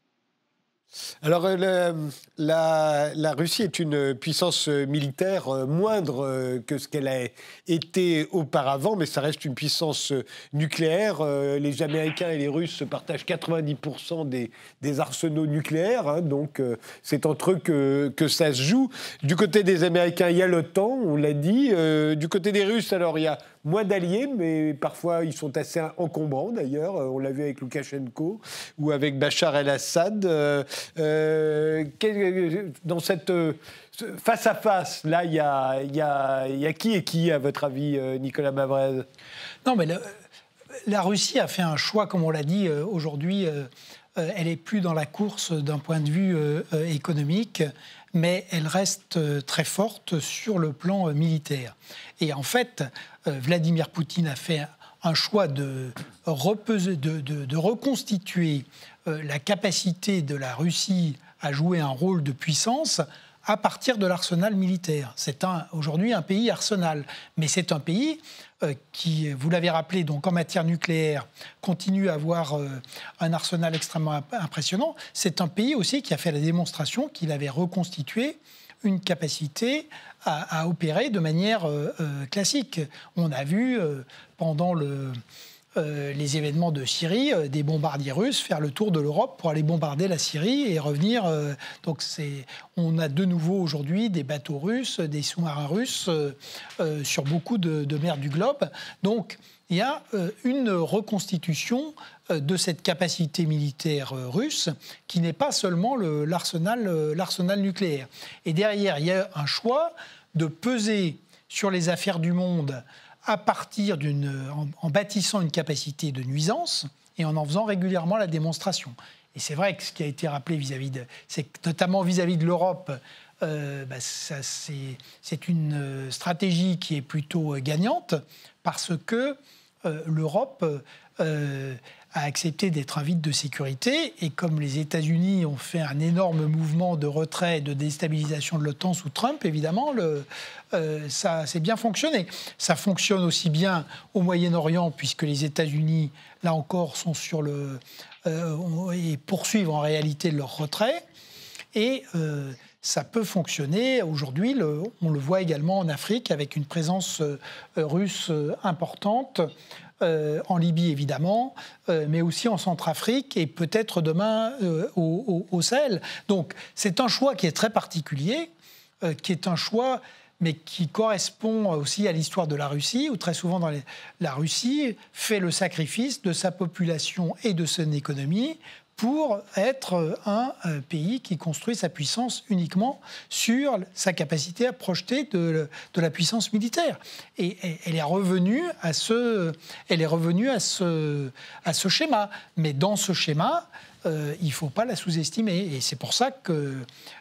Alors, euh, la, Russie est une puissance militaire euh, moindre que ce qu'elle a été auparavant, mais ça reste une puissance nucléaire. Les Américains et les Russes se partagent 90% des, arsenaux nucléaires, hein, donc c'est entre eux que, que, ça se joue. Du côté des Américains, il y a l'OTAN, on l'a dit. du côté des Russes, alors il y a moins d'alliés, mais parfois ils sont assez encombrants d'ailleurs. On l'a vu avec Loukachenko ou avec Bachar el-Assad. Euh, dans cette euh, face à face, là, il y a, qui et qui, à votre avis, euh, Nicolas Mavrez? Non, mais la Russie a fait un choix, comme on l'a dit aujourd'hui. elle est plus dans la course d'un point de vue économique, mais elle reste très forte sur le plan militaire. Et en fait, Vladimir Poutine a fait un choix de, reconstituer euh, la capacité de la Russie à jouer un rôle de puissance à partir de l'arsenal militaire. C'est aujourd'hui un pays arsenal, mais c'est un pays euh, qui, vous l'avez rappelé, donc en matière nucléaire, continue à avoir euh, un arsenal extrêmement impressionnant. C'est un pays aussi qui a fait la démonstration qu'il avait reconstitué une capacité à, opérer de manière classique. On a vu pendant le euh, les événements de Syrie, euh, des bombardiers russes faire le tour de l'Europe pour aller bombarder la Syrie et revenir. Euh, donc on a de nouveau aujourd'hui des bateaux russes, des sous-marins russes sur beaucoup de, de, mers du globe. Donc il y a une reconstitution de cette capacité militaire russe qui n'est pas seulement l'arsenal, l'arsenal nucléaire. Et derrière, il y a un choix de peser sur les affaires du monde à partir d'une, en, bâtissant une capacité de nuisance et en en faisant régulièrement la démonstration. Et c'est vrai que ce qui a été rappelé vis-à-vis de, c'est notamment vis-à-vis de l'Europe, euh, bah, c'est, une euh, stratégie qui est plutôt euh, gagnante parce que l'Europe a accepté d'être un vide de sécurité et comme les États-Unis ont fait un énorme mouvement de retrait et de déstabilisation de l'OTAN sous Trump, évidemment, euh, ça c'est bien fonctionné. Ça fonctionne aussi bien au Moyen-Orient, puisque les États-Unis, là encore, sont sur le. Euh, et poursuivent en réalité leur retrait. Et euh, ça peut fonctionner. Aujourd'hui, on le voit également en Afrique avec une présence russe importante. En Libye évidemment, mais aussi en Centrafrique et peut-être demain au, au, Sahel. Donc c'est un choix qui est très particulier, qui est un choix mais qui correspond aussi à l'histoire de la Russie, où très souvent dans la Russie fait le sacrifice de sa population et de son économie pour être un, pays qui construit sa puissance uniquement sur sa capacité à projeter de, la puissance militaire. Et, elle est revenue à ce, elle est revenue à ce, à ce schéma. Mais dans ce schéma, euh, il ne faut pas la sous-estimer. Et c'est pour ça que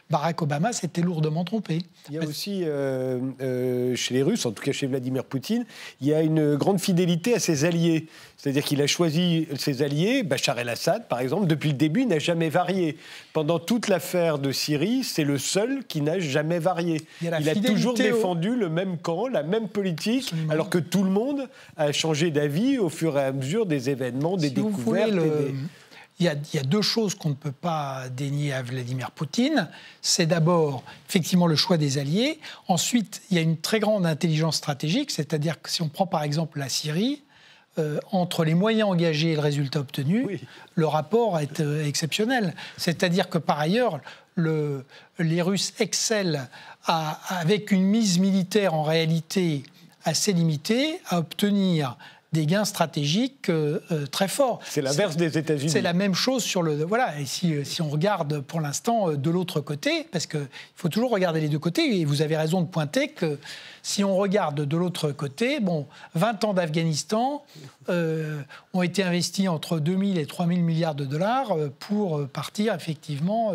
Barack Obama s'était lourdement trompé. Il y a aussi, euh, euh, chez les Russes, en tout cas chez Vladimir Poutine, il y a une grande fidélité à ses alliés. C'est-à-dire qu'il a choisi ses alliés, Bachar el-Assad par exemple, depuis le début, il n'a jamais varié. Pendant toute l'affaire de Syrie, c'est le seul qui n'a jamais varié. Il, a, toujours défendu le même camp, la même politique, alors que tout le monde a changé d'avis au fur et à mesure des événements, des découvertes. Il y, a, deux choses qu'on ne peut pas dénier à Vladimir Poutine. C'est d'abord, effectivement, le choix des alliés. Ensuite, il y a une très grande intelligence stratégique, c'est-à-dire que si on prend par exemple la Syrie, euh, entre les moyens engagés et le résultat obtenu, le rapport est euh, exceptionnel. C'est-à-dire que par ailleurs, le, les Russes excellent avec une mise militaire en réalité assez limitée à obtenir des gains stratégiques euh, euh, très forts. C'est l'inverse des États-Unis. C'est la même chose sur le. Voilà, et si, euh, si on regarde pour l'instant de l'autre côté, parce qu'il faut toujours regarder les deux côtés, et vous avez raison de pointer que si on regarde de l'autre côté, bon, 20 ans d'Afghanistan ont été investis entre 2000 et 3000 milliards de dollars pour partir effectivement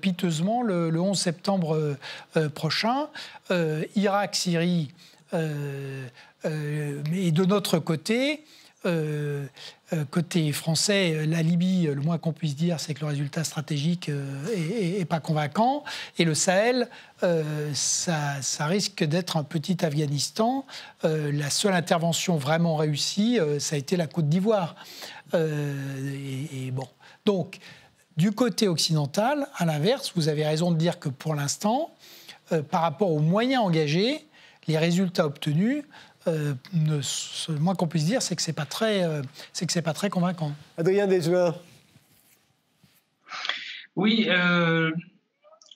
piteusement le, le, 11 septembre prochain. Irak, Syrie. Euh, et de notre côté, euh, euh, côté français, la Libye, le moins qu'on puisse dire, c'est que le résultat stratégique n'est pas convaincant. Et le Sahel, ça, risque d'être un petit Afghanistan. la seule intervention vraiment réussie, ça a été la Côte d'Ivoire. Et, bon. Donc, du côté occidental, à l'inverse, vous avez raison de dire que pour l'instant, par rapport aux moyens engagés, les résultats obtenus euh, le moins qu'on puisse dire, c'est que c'est pas très, euh, c'est que c'est pas très convaincant. Adrien Desjouin. Oui, euh,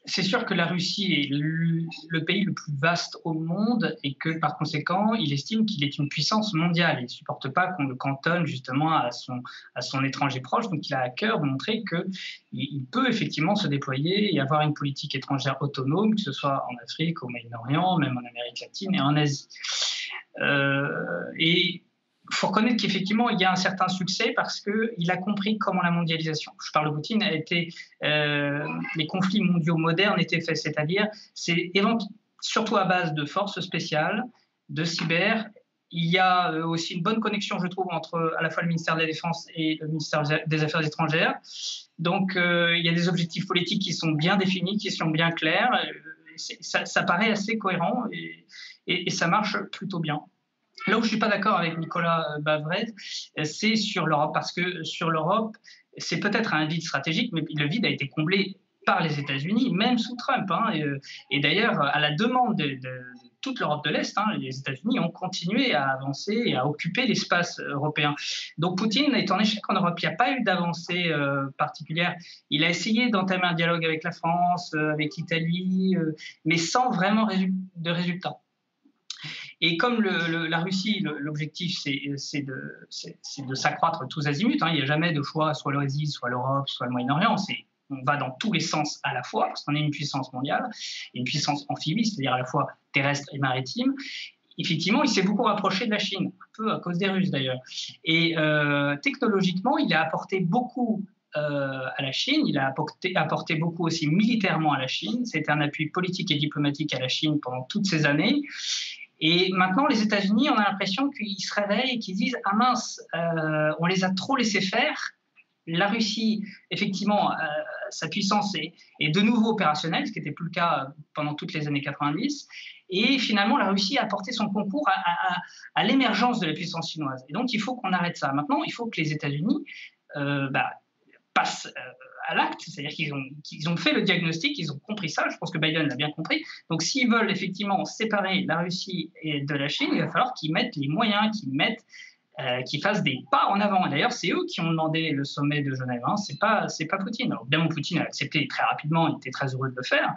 c'est sûr que la Russie est le, pays le plus vaste au monde et que par conséquent, il estime qu'il est une puissance mondiale. Il ne supporte pas qu'on le cantonne justement à son, à son étranger proche. Donc il a à cœur de montrer qu'il il peut effectivement se déployer et avoir une politique étrangère autonome, que ce soit en Afrique, au Moyen-Orient, même en Amérique latine et en Asie. Euh, et il faut reconnaître qu'effectivement, il y a un certain succès parce qu'il a compris comment la mondialisation, je parle de Poutine, a été, euh, les conflits mondiaux modernes étaient faits, c'est-à-dire, c'est surtout à base de forces spéciales, de cyber. Il y a euh, aussi une bonne connexion, je trouve, entre à la fois le ministère de la Défense et le ministère des Affaires étrangères. Donc, il y a des objectifs politiques qui sont bien définis, qui sont bien clairs. Ça, paraît assez cohérent et, ça marche plutôt bien. Là où je ne suis pas d'accord avec Nicolas euh, Bavrez, euh, c'est sur l'Europe, parce que sur l'Europe, c'est peut-être un vide stratégique, mais le vide a été comblé par les États-Unis, même sous Trump. Hein, et, d'ailleurs, à la demande de, toute l'Europe de l'Est, hein, les États-Unis ont continué à avancer et à occuper l'espace européen. Donc Poutine est en échec en Europe. Il n'y a pas eu d'avancée particulière. Il a essayé d'entamer un dialogue avec la France, avec l'Italie, mais sans vraiment de résultats. Et comme la Russie, l'objectif, c'est de, s'accroître tous azimuts, hein, il n'y a jamais de choix, soit l'Asie, soit l'Europe, soit le Moyen-Orient, on va dans tous les sens à la fois, parce qu'on est une puissance mondiale, une puissance amphibie, c'est-à-dire à la fois terrestre et maritime. Effectivement, il s'est beaucoup rapproché de la Chine, un peu à cause des Russes d'ailleurs. Et euh, technologiquement, il a apporté beaucoup euh, à la Chine, il a apporté, apporté, beaucoup aussi militairement à la Chine. C'était un appui politique et diplomatique à la Chine pendant toutes ces années. Et maintenant, les États-Unis, on a l'impression qu'ils se réveillent et qu'ils disent Ah mince, euh, on les a trop laissés faire. La Russie, effectivement, euh, sa puissance est, de nouveau opérationnelle, ce qui n'était plus le cas pendant toutes les années 90. Et finalement, la Russie a apporté son concours à, l'émergence de la puissance chinoise. Et donc, il faut qu'on arrête ça. Maintenant, il faut que les États-Unis euh, bah, passent à l'acte, c'est-à-dire qu'ils ont, fait le diagnostic, ils ont compris ça, je pense que Biden l'a bien compris. Donc s'ils veulent effectivement séparer la Russie de la Chine, il va falloir qu'ils mettent les moyens, qu'ils mettent euh, fassent des pas en avant. D'ailleurs, c'est eux qui ont demandé le sommet de Genève. Hein. C'est pas, c'est pas Poutine. Alors, évidemment, Poutine a accepté très rapidement. Il était très heureux de le faire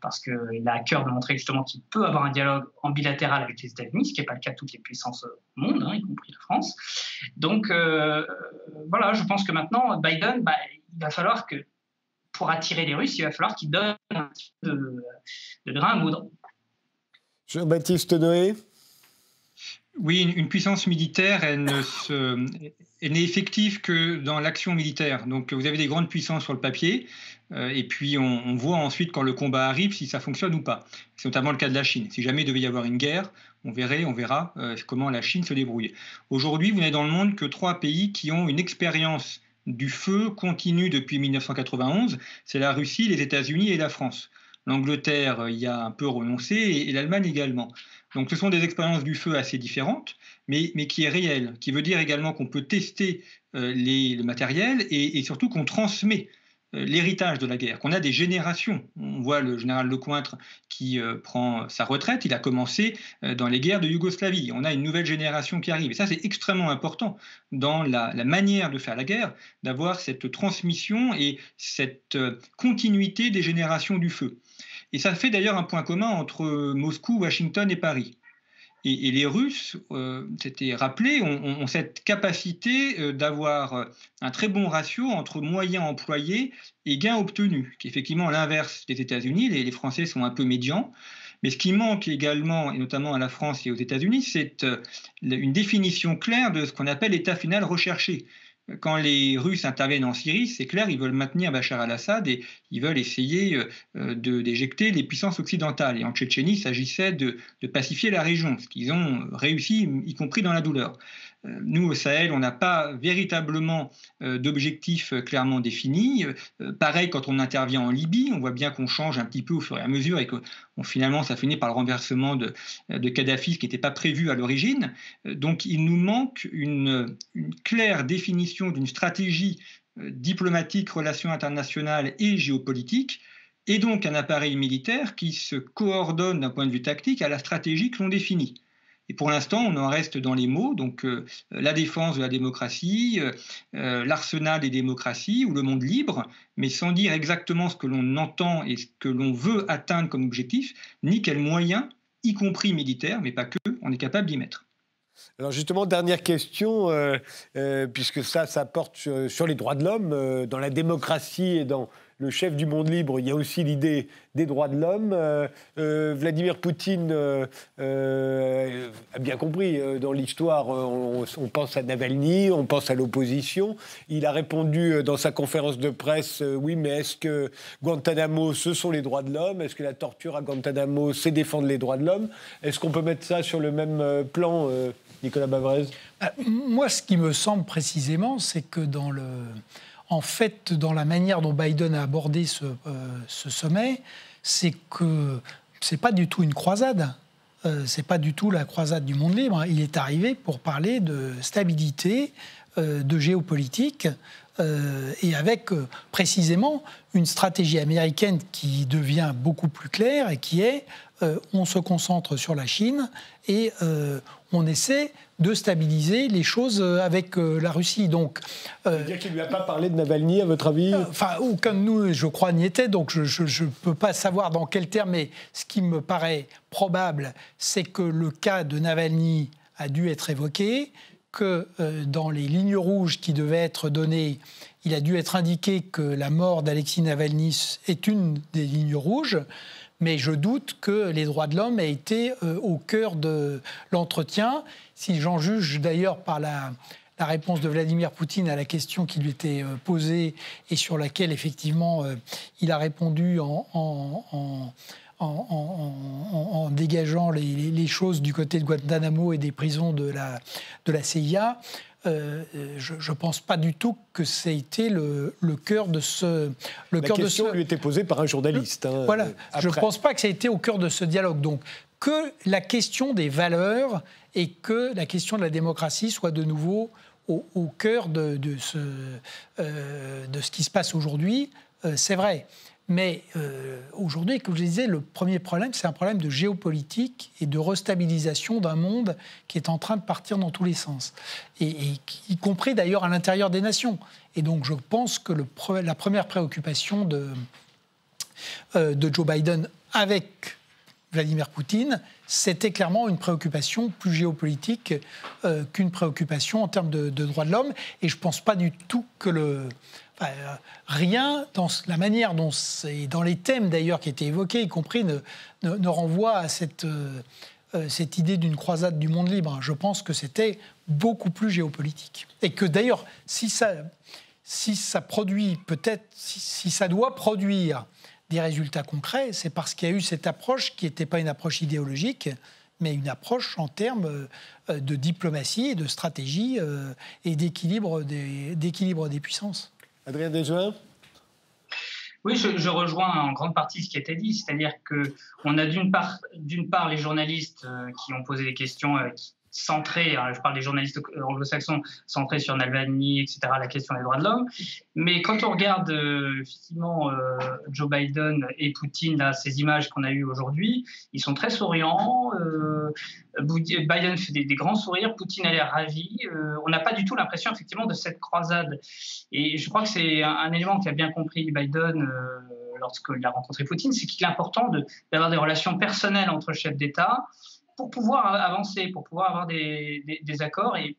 parce qu'il a à cœur de montrer justement qu'il peut avoir un dialogue en bilatéral avec les États-Unis, ce qui n'est pas le cas de toutes les puissances au monde, hein, y compris la France. Donc, euh, voilà, je pense que maintenant, Biden, bah, il va falloir que pour attirer les Russes, il va falloir qu'il donne un petit peu de, de grain à moudre. Jean-Baptiste Noé oui, une, puissance militaire, elle n'est effective que dans l'action militaire. Donc vous avez des grandes puissances sur le papier, euh, et puis on, voit ensuite quand le combat arrive si ça fonctionne ou pas. C'est notamment le cas de la Chine. Si jamais il devait y avoir une guerre, on verrait, on verra euh, comment la Chine se débrouille. Aujourd'hui, vous n'avez dans le monde que trois pays qui ont une expérience du feu continue depuis 1991. C'est la Russie, les États-Unis et la France. L'Angleterre y a un peu renoncé et l'Allemagne également. Donc ce sont des expériences du feu assez différentes, mais, mais qui est réelle, qui veut dire également qu'on peut tester euh, les, le matériel et, surtout qu'on transmet l'héritage de la guerre, qu'on a des générations. On voit le général Lecointre qui euh, prend sa retraite, il a commencé dans les guerres de Yougoslavie. On a une nouvelle génération qui arrive. Et ça, c'est extrêmement important dans la, manière de faire la guerre, d'avoir cette transmission et cette continuité des générations du feu. Et ça fait d'ailleurs un point commun entre Moscou, Washington et Paris. Et, les Russes, euh, c'était rappelé, ont, cette capacité euh, d'avoir euh, un très bon ratio entre moyens employés et gains obtenus, qui est effectivement l'inverse des États-Unis. Les, les, Français sont un peu médians. Mais ce qui manque également, et notamment à la France et aux États-Unis, c'est une définition claire de ce qu'on appelle l'état final recherché quand les Russes interviennent en Syrie, c'est clair, ils veulent maintenir Bachar al-Assad et ils veulent essayer euh, d'éjecter les puissances occidentales. Et en Tchétchénie, il s'agissait de, pacifier la région, ce qu'ils ont réussi, y compris dans la douleur. Euh, nous, au Sahel, on n'a pas véritablement euh, d'objectifs euh, clairement définis. Pareil, quand on intervient en Libye, on voit bien qu'on change un petit peu au fur et à mesure et que finalement, ça finit par le renversement de, de Kadhafi, ce qui n'était pas prévu à l'origine. Donc, il nous manque une, une claire définition d'une stratégie diplomatique, relations internationales et géopolitique et donc un appareil militaire qui se coordonne d'un point de vue tactique à la stratégie que l'on définit. Et pour l'instant, on en reste dans les mots, donc euh, la défense de la démocratie, euh, euh, l'arsenal des démocraties ou le monde libre, mais sans dire exactement ce que l'on entend et ce que l'on veut atteindre comme objectif, ni quels moyens, y compris militaires, mais pas que, on est capable d'y mettre. Alors justement, dernière question, puisque ça, ça porte sur les droits de l'homme, dans la démocratie et dans le chef du monde libre, il y a aussi l'idée des droits de l'homme. Euh, euh, Vladimir Poutine euh, a bien compris, dans l'histoire, on, pense à Navalny, on pense à l'opposition. Il a répondu dans sa conférence de presse, oui, mais est-ce que Guantanamo, ce sont les droits de l'homme? Est-ce que la torture à Guantanamo, c'est défendre les droits de l'homme? Est-ce qu'on peut mettre ça sur le même plan Nicolas Bavrez Moi, ce qui me semble précisément, c'est que dans le en fait, dans la manière dont Biden a abordé ce, euh, sommet, c'est que c'est pas du tout une croisade. Euh, c'est pas du tout la croisade du monde libre. Il est arrivé pour parler de stabilité, euh, de géopolitique, et avec précisément une stratégie américaine qui devient beaucoup plus claire et qui est on se concentre sur la Chine et on essaie de stabiliser les choses euh, avec euh, la Russie. Donc, euh, dire qu'il ne lui a pas parlé de Navalny, à votre avis? Enfin, aucun de nous, je crois, n'y était, donc je ne peux pas savoir dans quel terme, mais ce qui me paraît probable, c'est que le cas de Navalny a dû être évoqué, que dans les lignes rouges qui devaient être données, il a dû être indiqué que la mort d'Alexis Navalny est une des lignes rouges mais je doute que les droits de l'homme aient été euh, au cœur de l'entretien. Si j'en juge d'ailleurs par la, réponse de Vladimir Poutine à la question qui lui était euh, posée et sur laquelle effectivement euh, il a répondu en, dégageant les, choses du côté de Guantanamo et des prisons de la, de la CIA, euh, je ne pense pas du tout que ça a été le, cœur de ce. Le La question de lui était posée par un journaliste. Hein, voilà, je ne pense pas que ça a été au cœur de ce dialogue. Donc, que la question des valeurs et que la question de la démocratie soit de nouveau au, cœur de, de, ce, euh, de ce qui se passe aujourd'hui, euh, c'est vrai. Mais euh, aujourd'hui, comme je disais, le premier problème, c'est un problème de géopolitique et de restabilisation d'un monde qui est en train de partir dans tous les sens, et, y compris d'ailleurs à l'intérieur des nations. Et donc je pense que la première préoccupation de, euh, de Joe Biden avec Vladimir Poutine, c'était clairement une préoccupation plus géopolitique euh, qu'une préoccupation en termes de, droits de l'homme. Et je ne pense pas du tout que le, rien dans la manière dont c'est, dans les thèmes d'ailleurs qui étaient évoqués, y compris, ne, renvoie à cette, euh, euh, cette idée d'une croisade du monde libre. Je pense que c'était beaucoup plus géopolitique. Et que d'ailleurs, si ça, produit, peut-être, si, ça doit produire des résultats concrets, c'est parce qu'il y a eu cette approche qui n'était pas une approche idéologique, mais une approche en termes de diplomatie, de stratégie et d'équilibre des puissances. Adrien Desjouin oui, je, rejoins en grande partie ce qui a été dit, c'est-à-dire que on a d'une part, part les journalistes euh, qui ont posé des questions, euh, centré, hein, je parle des journalistes anglo-saxons, centrés sur Navalny, etc., la question des droits de l'homme. Mais quand on regarde euh, effectivement euh, Joe Biden et Poutine, ces images qu'on a eues aujourd'hui, ils sont très souriants. Euh, Biden fait des, grands sourires, Poutine a l'air ravi. on n'a pas du tout l'impression effectivement de cette croisade. Et je crois que c'est un, élément qu'a bien compris Biden lorsqu'il a rencontré Poutine, c'est qu'il est important d'avoir des relations personnelles entre chefs d'État pour pouvoir avancer, pour pouvoir avoir des, accords. Et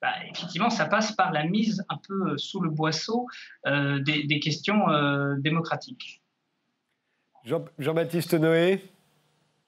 bah, effectivement, ça passe par la mise un peu sous le boisseau euh, des, questions euh, démocratiques. Jean-Baptiste Noé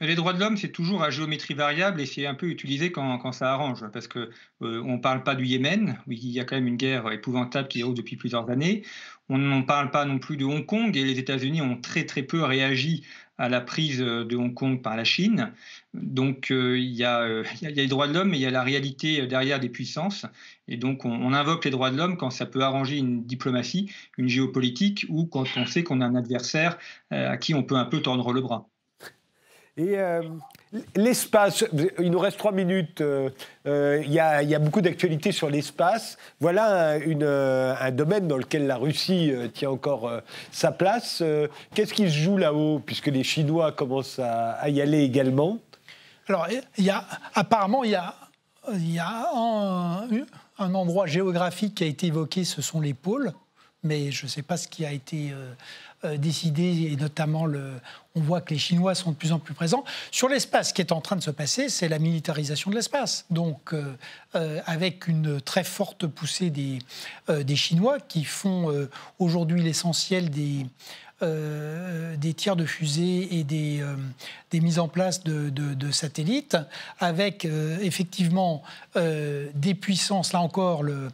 les droits de l'homme, c'est toujours à géométrie variable et c'est un peu utilisé quand, ça arrange, parce qu'on euh, ne parle pas du Yémen, où il y a quand même une guerre épouvantable qui déroule depuis plusieurs années. On ne parle pas non plus de Hong Kong et les États-Unis ont très très peu réagi à la prise de Hong Kong par la Chine. Donc euh, il, y a, les droits de l'homme, mais il y a la réalité derrière des puissances. Et donc on, invoque les droits de l'homme quand ça peut arranger une diplomatie, une géopolitique, ou quand on sait qu'on a un adversaire euh, à qui on peut un peu tendre le bras. Et euh, l'espace, il nous reste trois minutes. Euh, euh, il y, a beaucoup d'actualités sur l'espace. Voilà un, domaine dans lequel la Russie tient encore sa place. Qu'est-ce qui se joue là-haut, puisque les Chinois commencent à, y aller également? Alors, y a, apparemment, il y a, un, endroit géographique qui a été évoqué, ce sont les pôles. Mais je ne sais pas ce qui a été décidé, et notamment le, on voit que les Chinois sont de plus en plus présents. Sur l'espace, ce qui est en train de se passer, c'est la militarisation de l'espace. Donc, euh, euh, avec une très forte poussée des, des Chinois qui font aujourd'hui l'essentiel des, des tirs de fusée et des, des mises en place de, de, satellites, avec effectivement des puissances, là encore, le,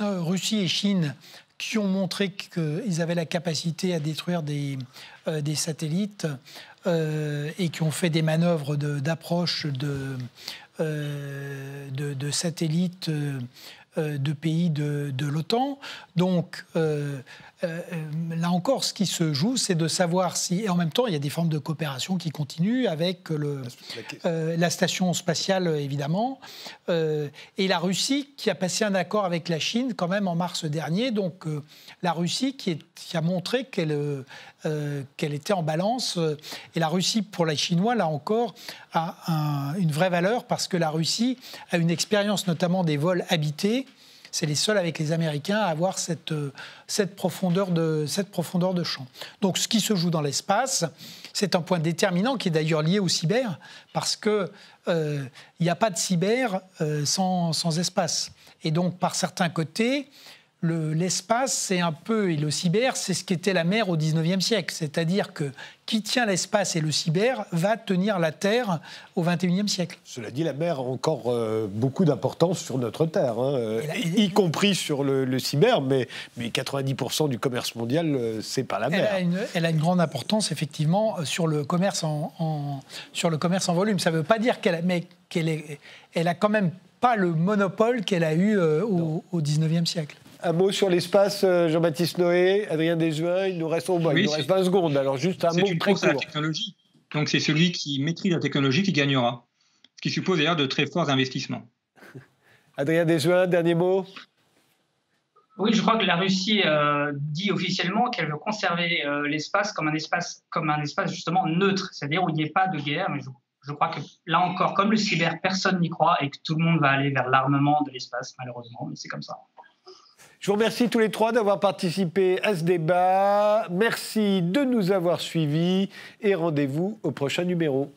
Russie et Chine qui ont montré qu'ils avaient la capacité à détruire des, euh, satellites euh, et qui ont fait des manœuvres d'approche de, de, euh, de, satellites de pays de l'OTAN. Donc, euh, euh, là encore, ce qui se joue, c'est de savoir si, et en même temps, il y a des formes de coopération qui continuent avec le, euh, la station spatiale, évidemment, et la Russie qui a passé un accord avec la Chine quand même en mars dernier. Donc la Russie qui, a montré qu'elle qu'elle était en balance. Et la Russie, pour les Chinois, là encore, a une vraie valeur parce que la Russie a une expérience notamment des vols habités c'est les seuls avec les Américains à avoir cette, euh, cette, profondeur, de, cette profondeur de champ. Donc ce qui se joue dans l'espace, c'est un point déterminant qui est d'ailleurs lié au cyber, parce qu'il euh, n'y a pas de cyber euh, sans, sans, espace. Et donc par certains côtés, l'espace, c'est un peu, et le cyber, c'est ce qu'était la mer au 19e siècle. C'est-à-dire que qui tient l'espace et le cyber va tenir la Terre au 21e siècle. Cela dit, la mer a encore euh, beaucoup d'importance sur notre Terre, hein, y, compris sur le, cyber, mais, mais 90% du commerce mondial, euh, c'est pas la mer. Elle a, une, grande importance, effectivement, sur le commerce en, sur le commerce en volume. Ça ne veut pas dire qu'elle qu'elle elle a quand même pas le monopole qu'elle a eu euh, au, au 19e siècle. Un mot sur l'espace, euh, Jean-Baptiste Noé, Adrien Desjuin, il nous reste, au il nous reste 20 secondes, alors juste un mot très court. la technologie. Donc c'est celui qui maîtrise la technologie qui gagnera, ce qui suppose d'ailleurs de très forts investissements. Adrien Desjuin, dernier mot oui, je crois que la Russie euh, dit officiellement qu'elle veut conserver euh, l'espace comme un espace, comme un espace justement neutre, c'est-à-dire où il n'y ait pas de guerre. Mais je, je, crois que là encore, comme le cyber, personne n'y croit et que tout le monde va aller vers l'armement de l'espace, malheureusement. Mais c'est comme ça. Je vous remercie tous les trois d'avoir participé à ce débat. Merci de nous avoir suivis et rendez-vous au prochain numéro.